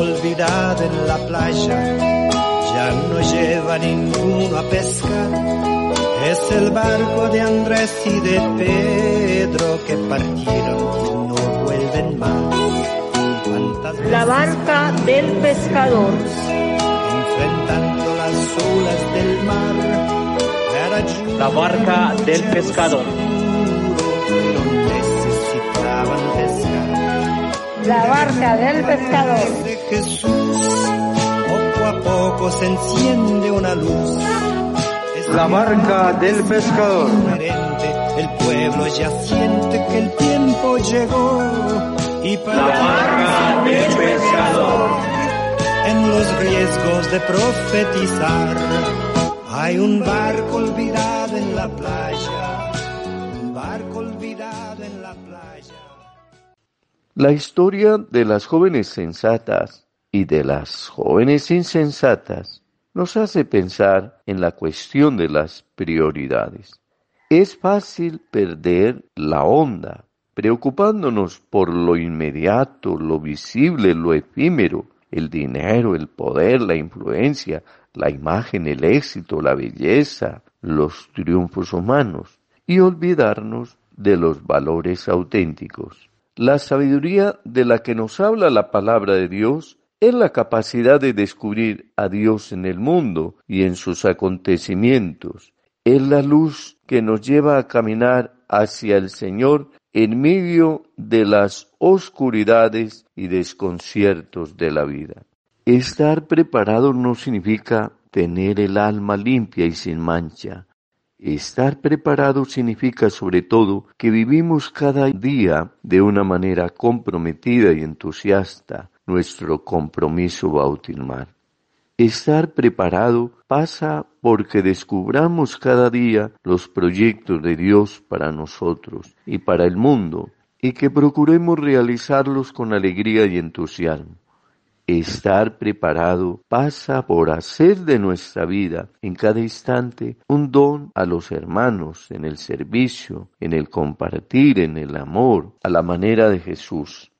Olvidada en la playa, ya no lleva ninguno a pescar. Es el barco de Andrés y de Pedro que partieron y no vuelven más. La barca del pescador. Enfrentando las olas del mar. La barca del pescador. necesitaban pescar. La barca del pescador. de Jesús, poco a poco se enciende una luz. La barca del pescador. el pueblo ya siente que el tiempo llegó. Y para La barca del pescador. en los riesgos de profetizar, hay un barco olvidado en la playa. Un barco olvidado en la playa. La historia de las jóvenes sensatas y de las jóvenes insensatas nos hace pensar en la cuestión de las prioridades. Es fácil perder la onda, preocupándonos por lo inmediato, lo visible, lo efímero, el dinero, el poder, la influencia, la imagen, el éxito, la belleza, los triunfos humanos, y olvidarnos de los valores auténticos. La sabiduría de la que nos habla la palabra de Dios es la capacidad de descubrir a Dios en el mundo y en sus acontecimientos. Es la luz que nos lleva a caminar hacia el Señor en medio de las oscuridades y desconciertos de la vida. Estar preparado no significa tener el alma limpia y sin mancha. Estar preparado significa sobre todo que vivimos cada día de una manera comprometida y entusiasta nuestro compromiso bautismal. Estar preparado pasa porque descubramos cada día los proyectos de Dios para nosotros y para el mundo y que procuremos realizarlos con alegría y entusiasmo. Estar preparado pasa por hacer de nuestra vida en cada instante un don a los hermanos, en el servicio, en el compartir, en el amor, a la manera de Jesús.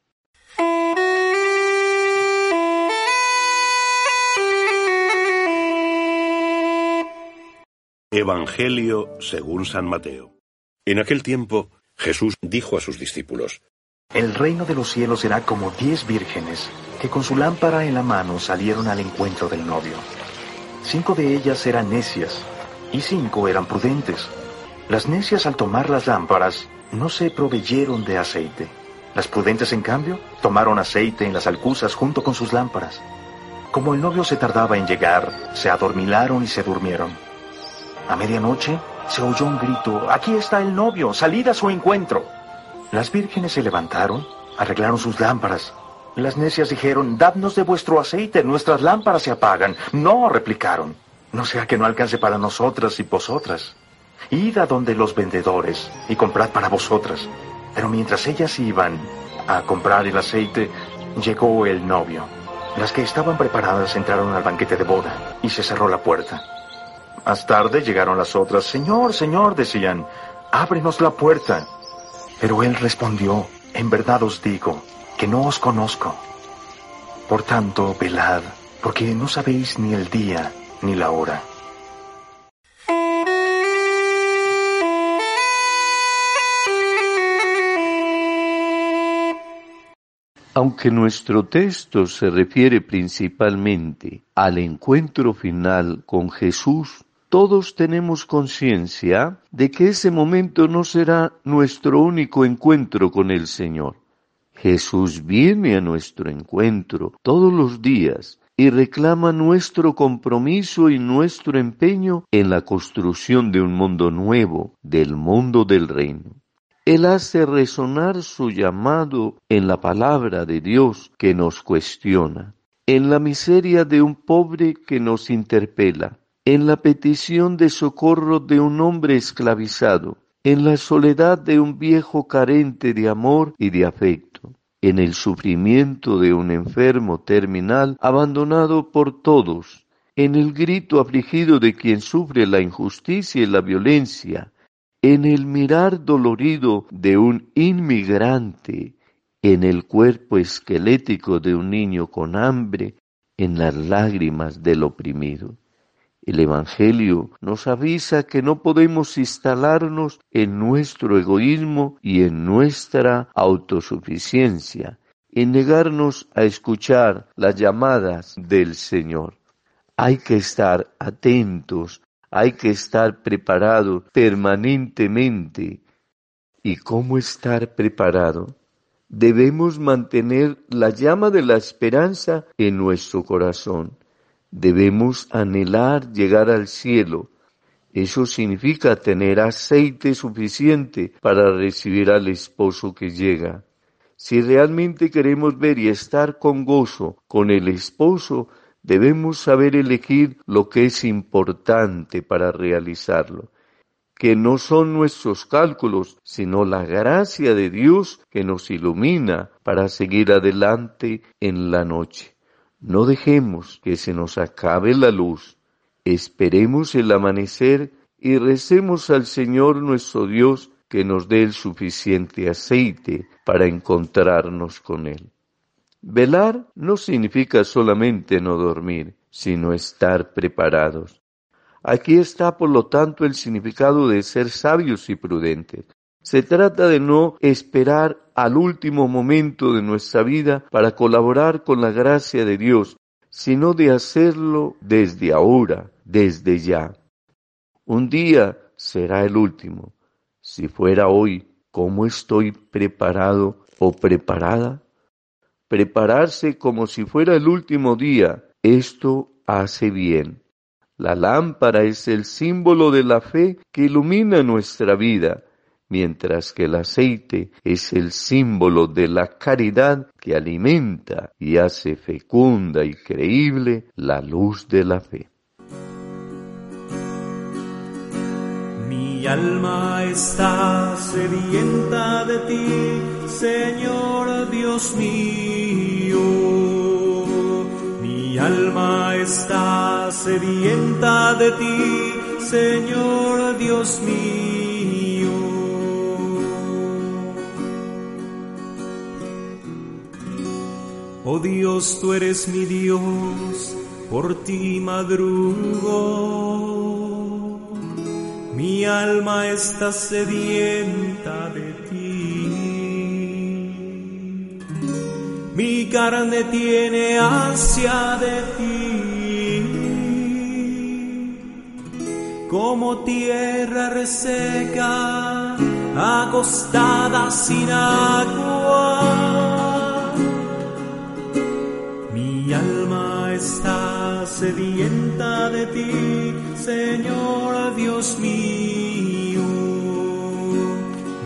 Evangelio según San Mateo. En aquel tiempo Jesús dijo a sus discípulos, El reino de los cielos será como diez vírgenes que con su lámpara en la mano salieron al encuentro del novio. Cinco de ellas eran necias y cinco eran prudentes. Las necias al tomar las lámparas no se proveyeron de aceite. Las prudentes, en cambio, tomaron aceite en las alcuzas junto con sus lámparas. Como el novio se tardaba en llegar, se adormilaron y se durmieron. A medianoche se oyó un grito, Aquí está el novio, salid a su encuentro. Las vírgenes se levantaron, arreglaron sus lámparas. Las necias dijeron, Dadnos de vuestro aceite, nuestras lámparas se apagan. No, replicaron, no sea que no alcance para nosotras y vosotras. Id a donde los vendedores y comprad para vosotras. Pero mientras ellas iban a comprar el aceite, llegó el novio. Las que estaban preparadas entraron al banquete de boda y se cerró la puerta. Más tarde llegaron las otras. Señor, Señor, decían, ábrenos la puerta. Pero él respondió, en verdad os digo, que no os conozco. Por tanto, velad, porque no sabéis ni el día ni la hora. Aunque nuestro texto se refiere principalmente al encuentro final con Jesús, todos tenemos conciencia de que ese momento no será nuestro único encuentro con el Señor. Jesús viene a nuestro encuentro todos los días y reclama nuestro compromiso y nuestro empeño en la construcción de un mundo nuevo, del mundo del reino. Él hace resonar su llamado en la palabra de Dios que nos cuestiona, en la miseria de un pobre que nos interpela, en la petición de socorro de un hombre esclavizado, en la soledad de un viejo carente de amor y de afecto en el sufrimiento de un enfermo terminal abandonado por todos, en el grito afligido de quien sufre la injusticia y la violencia, en el mirar dolorido de un inmigrante, en el cuerpo esquelético de un niño con hambre, en las lágrimas del oprimido. El Evangelio nos avisa que no podemos instalarnos en nuestro egoísmo y en nuestra autosuficiencia, en negarnos a escuchar las llamadas del Señor. Hay que estar atentos, hay que estar preparados permanentemente. ¿Y cómo estar preparado? Debemos mantener la llama de la esperanza en nuestro corazón Debemos anhelar llegar al cielo. Eso significa tener aceite suficiente para recibir al esposo que llega. Si realmente queremos ver y estar con gozo con el esposo, debemos saber elegir lo que es importante para realizarlo, que no son nuestros cálculos, sino la gracia de Dios que nos ilumina para seguir adelante en la noche. No dejemos que se nos acabe la luz. Esperemos el amanecer y recemos al Señor nuestro Dios que nos dé el suficiente aceite para encontrarnos con Él. Velar no significa solamente no dormir, sino estar preparados. Aquí está, por lo tanto, el significado de ser sabios y prudentes. Se trata de no esperar al último momento de nuestra vida para colaborar con la gracia de Dios, sino de hacerlo desde ahora, desde ya. Un día será el último. Si fuera hoy, ¿cómo estoy preparado o preparada? Prepararse como si fuera el último día, esto hace bien. La lámpara es el símbolo de la fe que ilumina nuestra vida mientras que el aceite es el símbolo de la caridad que alimenta y hace fecunda y creíble la luz de la fe. Mi alma está sedienta de ti, Señor Dios mío. Mi alma está sedienta de ti, Señor Dios mío. Oh Dios, tú eres mi Dios, por ti madrugo. Mi alma está sedienta de ti. Mi carne tiene ansia de ti. Como tierra reseca, acostada sin agua sedienta de ti, Señor Dios mío.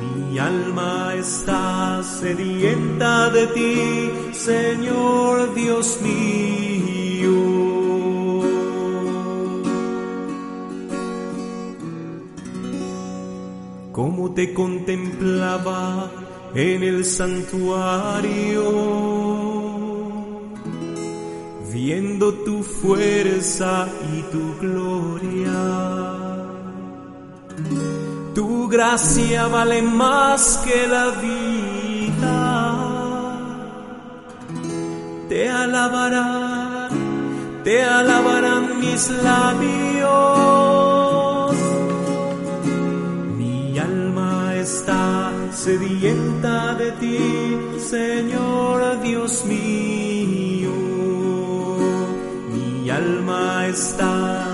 Mi alma está sedienta de ti, Señor Dios mío. Como te contemplaba en el santuario viendo tu fuerza y tu gloria. Tu gracia vale más que la vida. Te alabarán, te alabarán mis labios. Mi alma está sedienta de ti, Señor Dios mío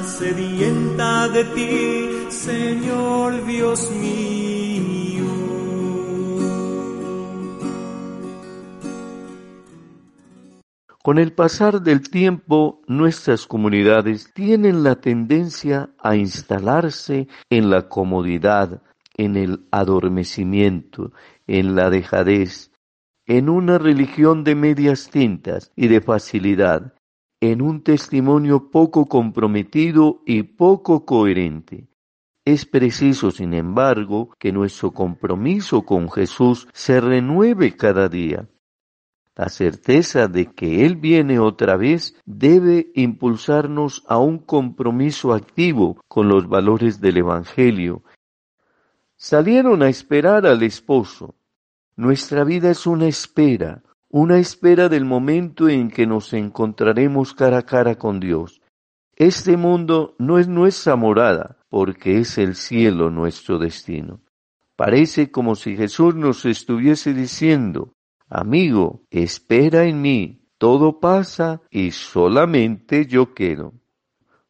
sedienta de ti, Señor Dios mío. Con el pasar del tiempo, nuestras comunidades tienen la tendencia a instalarse en la comodidad, en el adormecimiento, en la dejadez, en una religión de medias tintas y de facilidad, en un testimonio poco comprometido y poco coherente. Es preciso, sin embargo, que nuestro compromiso con Jesús se renueve cada día. La certeza de que Él viene otra vez debe impulsarnos a un compromiso activo con los valores del Evangelio. Salieron a esperar al esposo. Nuestra vida es una espera, una espera del momento en que nos encontraremos cara a cara con Dios. Este mundo no es nuestra morada, porque es el cielo nuestro destino. Parece como si Jesús nos estuviese diciendo, amigo, espera en mí, todo pasa y solamente yo quedo.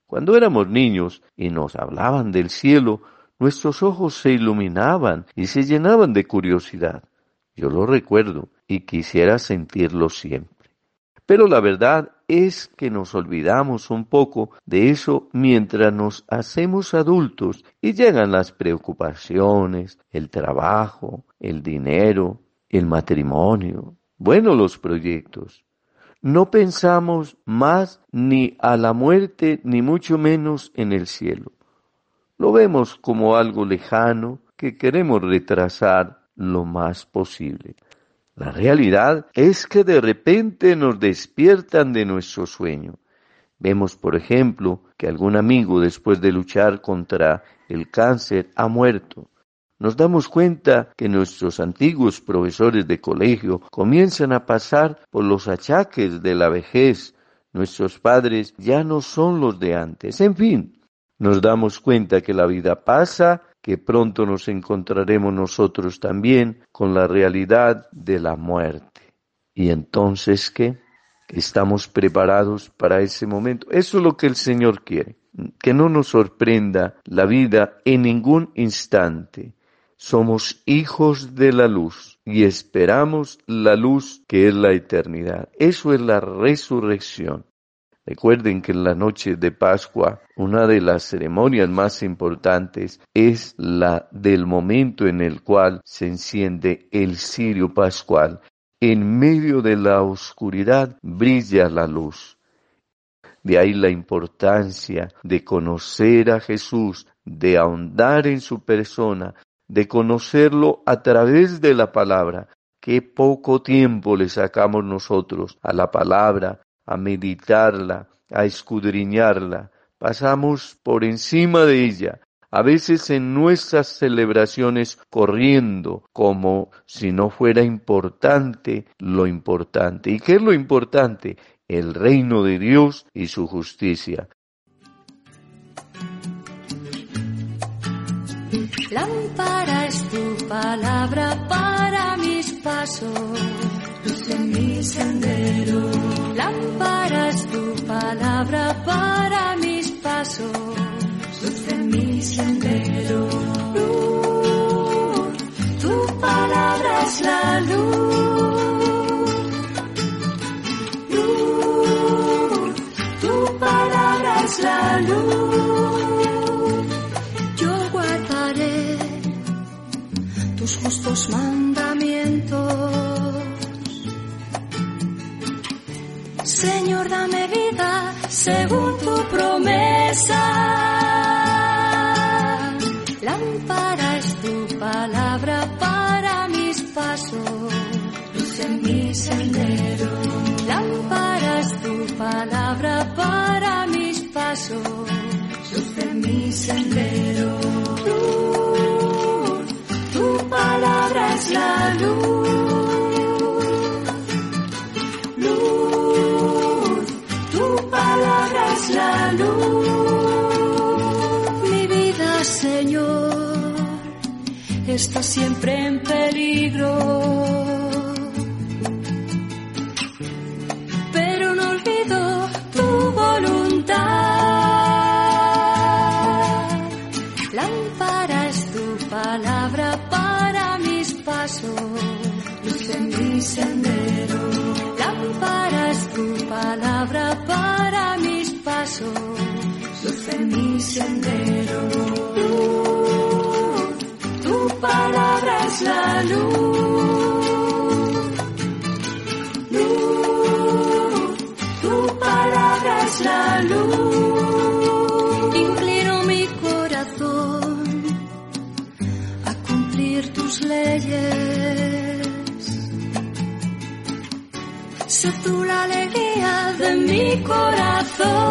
Cuando éramos niños y nos hablaban del cielo, nuestros ojos se iluminaban y se llenaban de curiosidad. Yo lo recuerdo y quisiera sentirlo siempre. Pero la verdad es que nos olvidamos un poco de eso mientras nos hacemos adultos y llegan las preocupaciones, el trabajo, el dinero, el matrimonio, bueno, los proyectos. No pensamos más ni a la muerte ni mucho menos en el cielo. Lo vemos como algo lejano que queremos retrasar lo más posible. La realidad es que de repente nos despiertan de nuestro sueño. Vemos, por ejemplo, que algún amigo después de luchar contra el cáncer ha muerto. Nos damos cuenta que nuestros antiguos profesores de colegio comienzan a pasar por los achaques de la vejez. Nuestros padres ya no son los de antes. En fin, nos damos cuenta que la vida pasa que pronto nos encontraremos nosotros también con la realidad de la muerte. ¿Y entonces qué? ¿Estamos preparados para ese momento? Eso es lo que el Señor quiere, que no nos sorprenda la vida en ningún instante. Somos hijos de la luz y esperamos la luz que es la eternidad. Eso es la resurrección. Recuerden que en la noche de Pascua, una de las ceremonias más importantes es la del momento en el cual se enciende el cirio pascual. En medio de la oscuridad brilla la luz. De ahí la importancia de conocer a Jesús, de ahondar en su persona, de conocerlo a través de la palabra. Qué poco tiempo le sacamos nosotros a la palabra, a meditarla, a escudriñarla. Pasamos por encima de ella, a veces en nuestras celebraciones corriendo, como si no fuera importante lo importante. ¿Y qué es lo importante? El reino de Dios y su justicia. Lámpara es tu palabra para mis pasos en mi sendero. Lámpara tu palabra para mis pasos, luz en mi sendero. Luz, tu palabra es la luz. Luz, tu palabra es la luz. Yo guardaré tus justos mandamientos dame vida según tu promesa. Lámpara es tu palabra para mis pasos, luz en mi sendero. Lámpara es tu palabra para mis pasos, luz en mi sendero. Luz, tu palabra es la está siempre en peligro. Pero no olvido tu voluntad. Lámpara es tu palabra para mis pasos, luz en mi sendero. Lámpara es tu palabra para mis pasos, luz en mi sendero. La luz. Luz, tu palabra es la luz. Inclino mi corazón a cumplir tus leyes. Sé tú la alegría de mi corazón.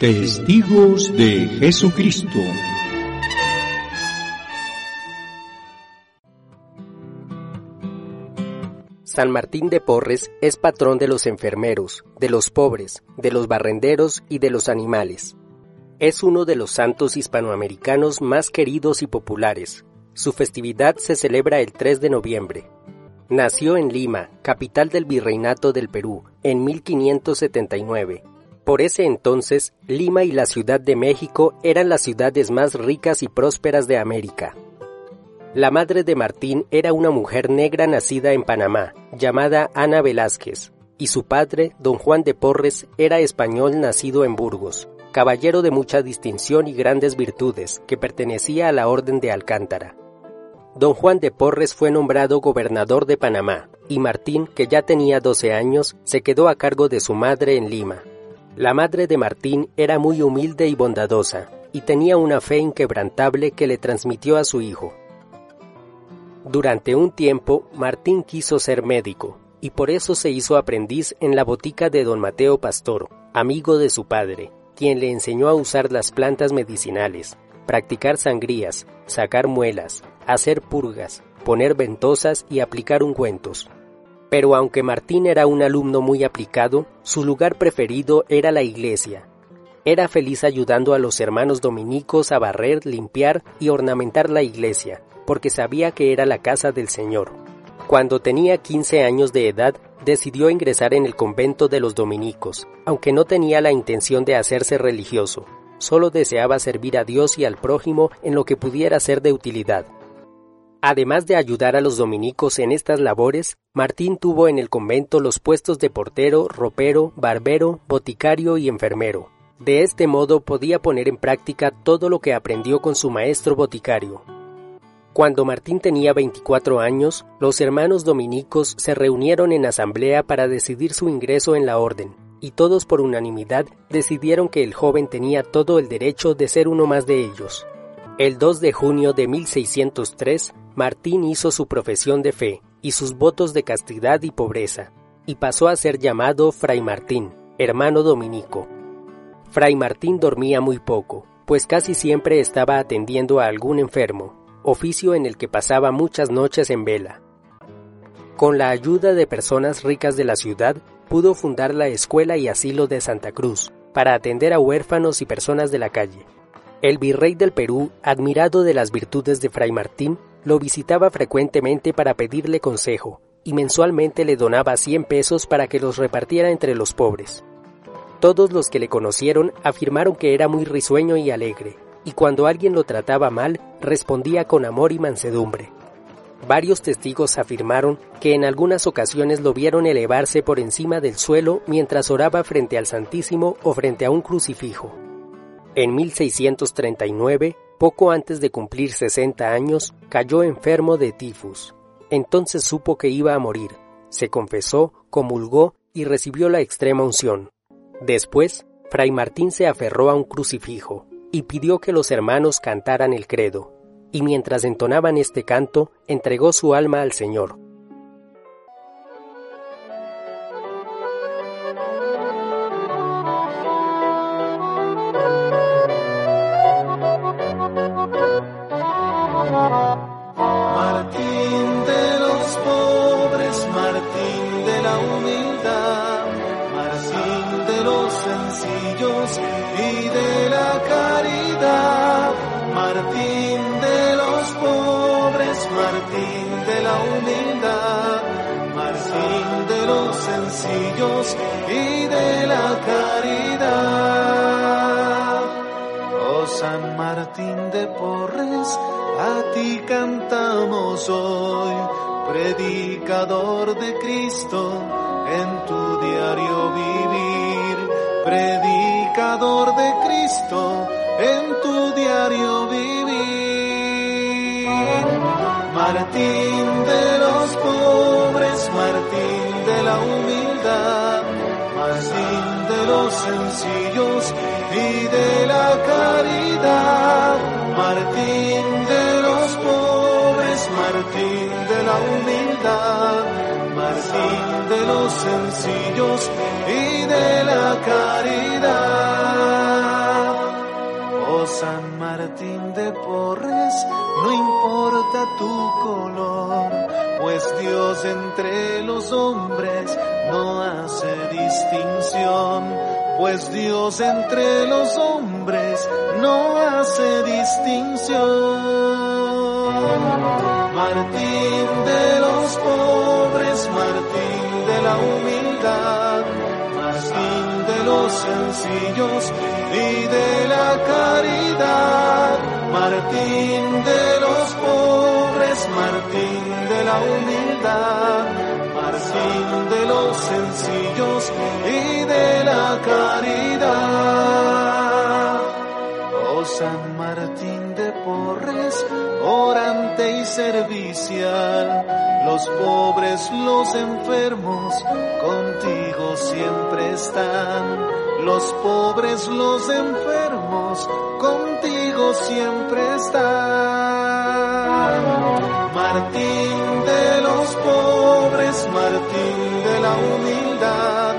Testigos de Jesucristo. San Martín de Porres es patrón de los enfermeros, de los pobres, de los barrenderos y de los animales. Es uno de los santos hispanoamericanos más queridos y populares. Su festividad se celebra el 3 de noviembre. Nació en Lima, capital del Virreinato del Perú, en 1579. Por ese entonces, Lima y la Ciudad de México eran las ciudades más ricas y prósperas de América. La madre de Martín era una mujer negra nacida en Panamá, llamada Ana Velázquez, y su padre, don Juan de Porres, era español nacido en Burgos, caballero de mucha distinción y grandes virtudes, que pertenecía a la Orden de Alcántara. Don Juan de Porres fue nombrado gobernador de Panamá, y Martín, que ya tenía 12 años, se quedó a cargo de su madre en Lima. La madre de Martín era muy humilde y bondadosa, y tenía una fe inquebrantable que le transmitió a su hijo. Durante un tiempo, Martín quiso ser médico, y por eso se hizo aprendiz en la botica de don Mateo Pastor, amigo de su padre, quien le enseñó a usar las plantas medicinales, practicar sangrías, sacar muelas, hacer purgas, poner ventosas y aplicar ungüentos. Pero aunque Martín era un alumno muy aplicado, su lugar preferido era la iglesia. Era feliz ayudando a los hermanos dominicos a barrer, limpiar y ornamentar la iglesia, porque sabía que era la casa del Señor. Cuando tenía 15 años de edad, decidió ingresar en el convento de los dominicos, aunque no tenía la intención de hacerse religioso, solo deseaba servir a Dios y al prójimo en lo que pudiera ser de utilidad. Además de ayudar a los dominicos en estas labores, Martín tuvo en el convento los puestos de portero, ropero, barbero, boticario y enfermero. De este modo podía poner en práctica todo lo que aprendió con su maestro boticario. Cuando Martín tenía 24 años, los hermanos dominicos se reunieron en asamblea para decidir su ingreso en la orden, y todos por unanimidad decidieron que el joven tenía todo el derecho de ser uno más de ellos. El 2 de junio de 1603, Martín hizo su profesión de fe y sus votos de castidad y pobreza, y pasó a ser llamado Fray Martín, hermano dominico. Fray Martín dormía muy poco, pues casi siempre estaba atendiendo a algún enfermo, oficio en el que pasaba muchas noches en vela. Con la ayuda de personas ricas de la ciudad, pudo fundar la Escuela y Asilo de Santa Cruz, para atender a huérfanos y personas de la calle. El virrey del Perú, admirado de las virtudes de Fray Martín, lo visitaba frecuentemente para pedirle consejo, y mensualmente le donaba 100 pesos para que los repartiera entre los pobres. Todos los que le conocieron afirmaron que era muy risueño y alegre, y cuando alguien lo trataba mal, respondía con amor y mansedumbre. Varios testigos afirmaron que en algunas ocasiones lo vieron elevarse por encima del suelo mientras oraba frente al Santísimo o frente a un crucifijo. En 1639, poco antes de cumplir 60 años, cayó enfermo de tifus. Entonces supo que iba a morir. Se confesó, comulgó y recibió la extrema unción. Después, Fray Martín se aferró a un crucifijo y pidió que los hermanos cantaran el credo, y mientras entonaban este canto, entregó su alma al Señor. Los sencillos y de la caridad, Martín de los pobres, Martín de la humildad, Martín de los sencillos y de la caridad. Oh San Martín de Porres, no importa tu color, pues Dios entre los hombres no hace distinción, pues Dios entre los hombres no hace distinción. Martín de los pobres, Martín de la humildad, Martín de los sencillos y de la caridad, Martín de los pobres, Martín de la humildad, De los sencillos y de la caridad. Oh San Martín de Porres, orante y servicial, los pobres, los enfermos, contigo siempre están. Los pobres, los enfermos, contigo siempre están. Martín de los pobres, Martín de la humildad,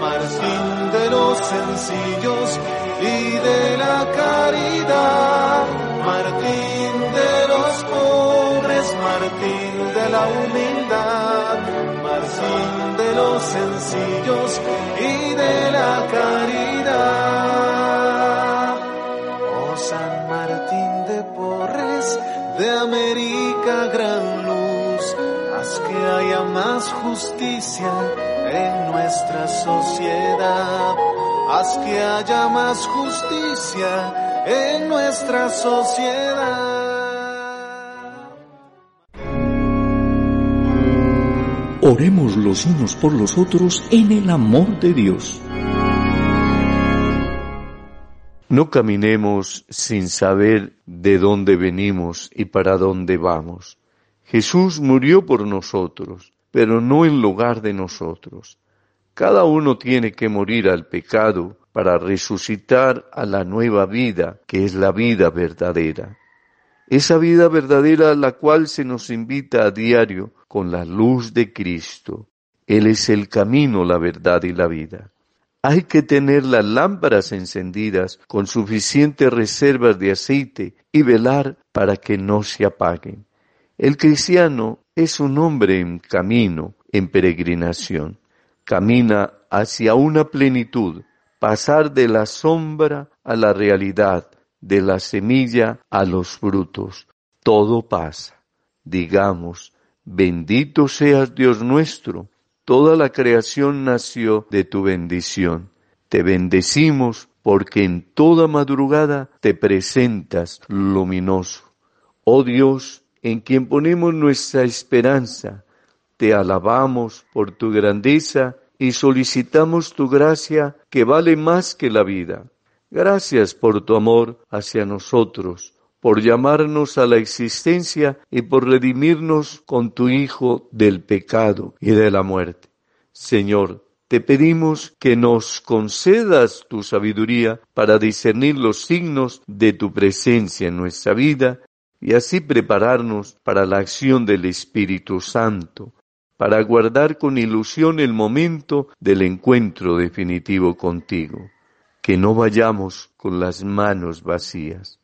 Martín de los sencillos y de la caridad, Martín de los pobres, Martín de la humildad, Martín de los sencillos y de la caridad. Oh San Martín de Porres, de que haya más justicia en nuestra sociedad, haz que haya más justicia en nuestra sociedad. Oremos los unos por los otros en el amor de Dios. No caminemos sin saber de dónde venimos y para dónde vamos. Jesús murió por nosotros, pero no en lugar de nosotros. Cada uno tiene que morir al pecado para resucitar a la nueva vida, que es la vida verdadera. Esa vida verdadera a la cual se nos invita a diario con la luz de Cristo. Él es el camino, la verdad y la vida. Hay que tener las lámparas encendidas con suficientes reservas de aceite y velar para que no se apaguen. El cristiano es un hombre en camino, en peregrinación. Camina hacia una plenitud, pasar de la sombra a la realidad, de la semilla a los frutos. Todo pasa. Digamos, bendito seas Dios nuestro. Toda la creación nació de tu bendición. Te bendecimos porque en toda madrugada te presentas luminoso. Oh Dios, en quien ponemos nuestra esperanza. Te alabamos por tu grandeza y solicitamos tu gracia que vale más que la vida. Gracias por tu amor hacia nosotros, por llamarnos a la existencia y por redimirnos con tu Hijo del pecado y de la muerte. Señor, te pedimos que nos concedas tu sabiduría para discernir los signos de tu presencia en nuestra vida y así prepararnos para la acción del Espíritu Santo, para aguardar con ilusión el momento del encuentro definitivo contigo. Que no vayamos con las manos vacías.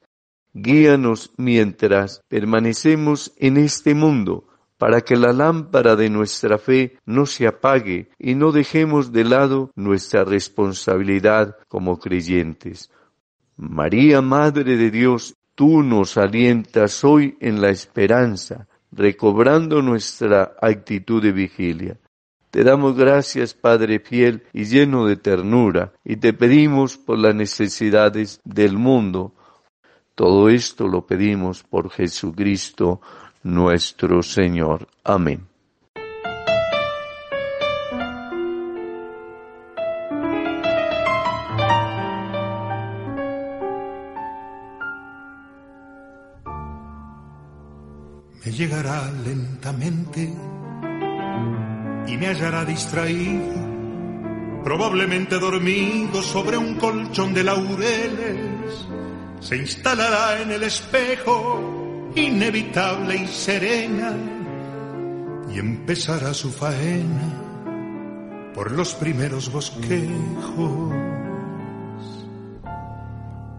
Guíanos mientras permanecemos en este mundo, para que la lámpara de nuestra fe no se apague y no dejemos de lado nuestra responsabilidad como creyentes. María, Madre de Dios, tú nos alientas hoy en la esperanza, recobrando nuestra actitud de vigilia. Te damos gracias, Padre fiel y lleno de ternura, y te pedimos por las necesidades del mundo. Todo esto lo pedimos por Jesucristo, nuestro Señor. Amén. Lentamente y me hallará distraído, probablemente dormido sobre un colchón de laureles. Se instalará en el espejo inevitable y serena, y empezará su faena por los primeros bosquejos.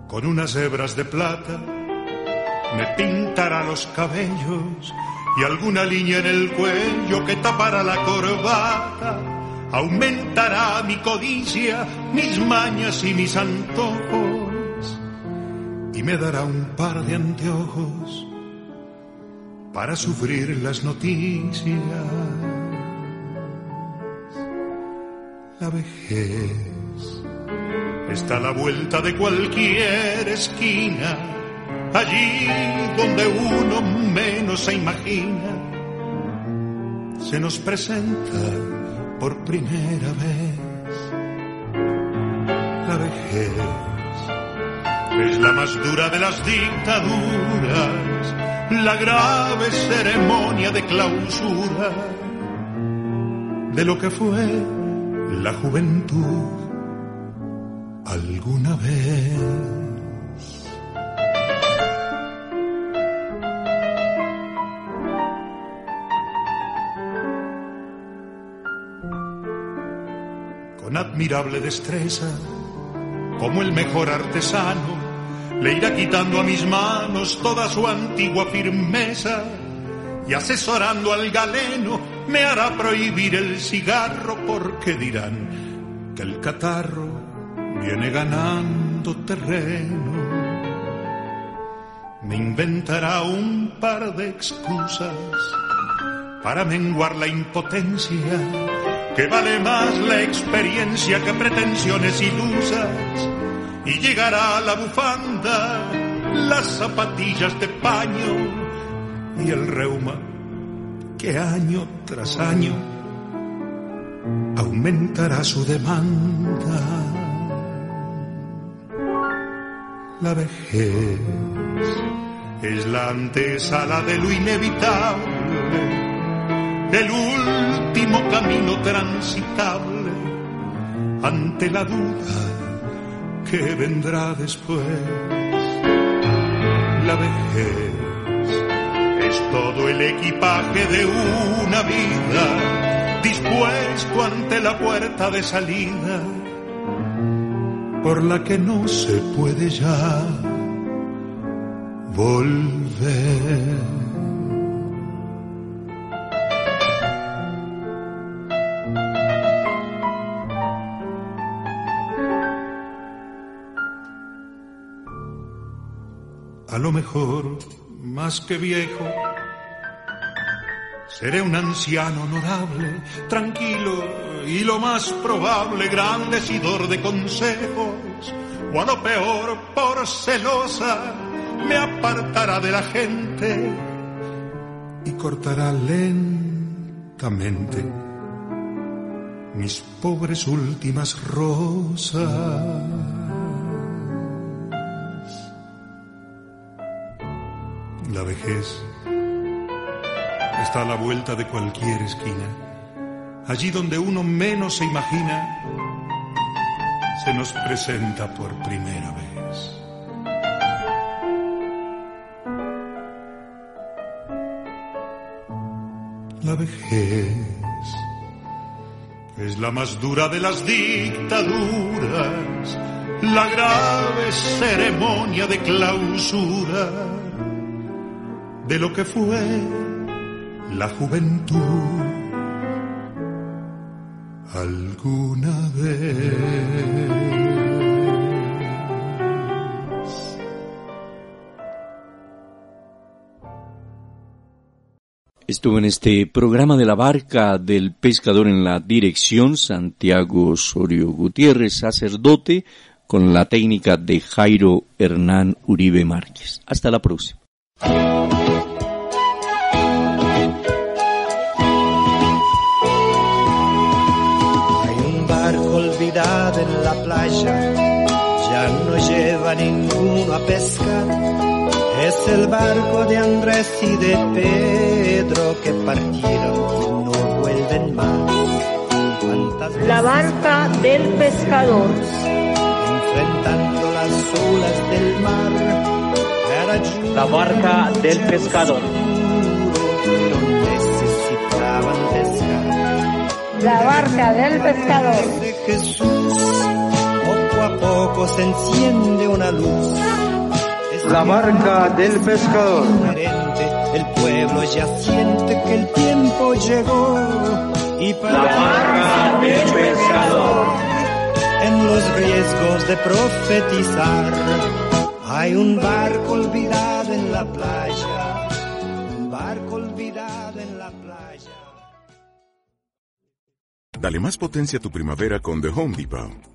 Con unas hebras de plata me pintará los cabellos y alguna línea en el cuello que tapará la corbata. Aumentará mi codicia, mis mañas y mis antojos y me dará un par de anteojos para sufrir las noticias. La vejez está a la vuelta de cualquier esquina, allí donde uno menos se imagina, se nos presenta por primera vez. La vejez es la más dura de las dictaduras la grave ceremonia de clausura de lo que fue la juventud alguna vez. Admirable destreza, como el mejor artesano, le irá quitando a mis manos toda su antigua firmeza y asesorando al galeno me hará prohibir el cigarro porque dirán que el catarro viene ganando terreno. Me inventará un par de excusas para menguar la impotencia, que vale más la experiencia que pretensiones ilusas y llegará la bufanda, las zapatillas de paño y el reuma que año tras año aumentará su demanda. La vejez es la antesala de lo inevitable, el último camino transitable ante la duda que vendrá después. La vejez es todo el equipaje de una vida dispuesto ante la puerta de salida por la que no se puede ya volver. Más que viejo, seré un anciano honorable, tranquilo y lo más probable, gran decidor de consejos, o a lo peor, por celosa, me apartará de la gente y cortará lentamente mis pobres últimas rosas. La vejez está a la vuelta de cualquier esquina. Allí donde uno menos se imagina, se nos presenta por primera vez. La vejez es la más dura de las dictaduras, la grave ceremonia de clausura de lo que fue la juventud alguna vez. Estuvo en este programa de la barca del pescador en la dirección Santiago Osorio Gutiérrez, sacerdote, con la técnica de Jairo Hernán Uribe Márquez. Hasta la próxima. Playa, ya no lleva ninguno a pescar es el barco de Andrés y de Pedro que partieron y no vuelven más. La barca del pescador. Enfrentando las olas del mar. La barca del pescador. Pero necesitaban pescar. La barca del pescador. Poco a poco se enciende una luz la barca del pescador. El pueblo ya siente que el tiempo llegó y para la barca del pescador. En los riesgos de profetizar hay un barco olvidado en la playa, un barco olvidado en la playa. Dale más potencia a tu primavera con The Home Depot.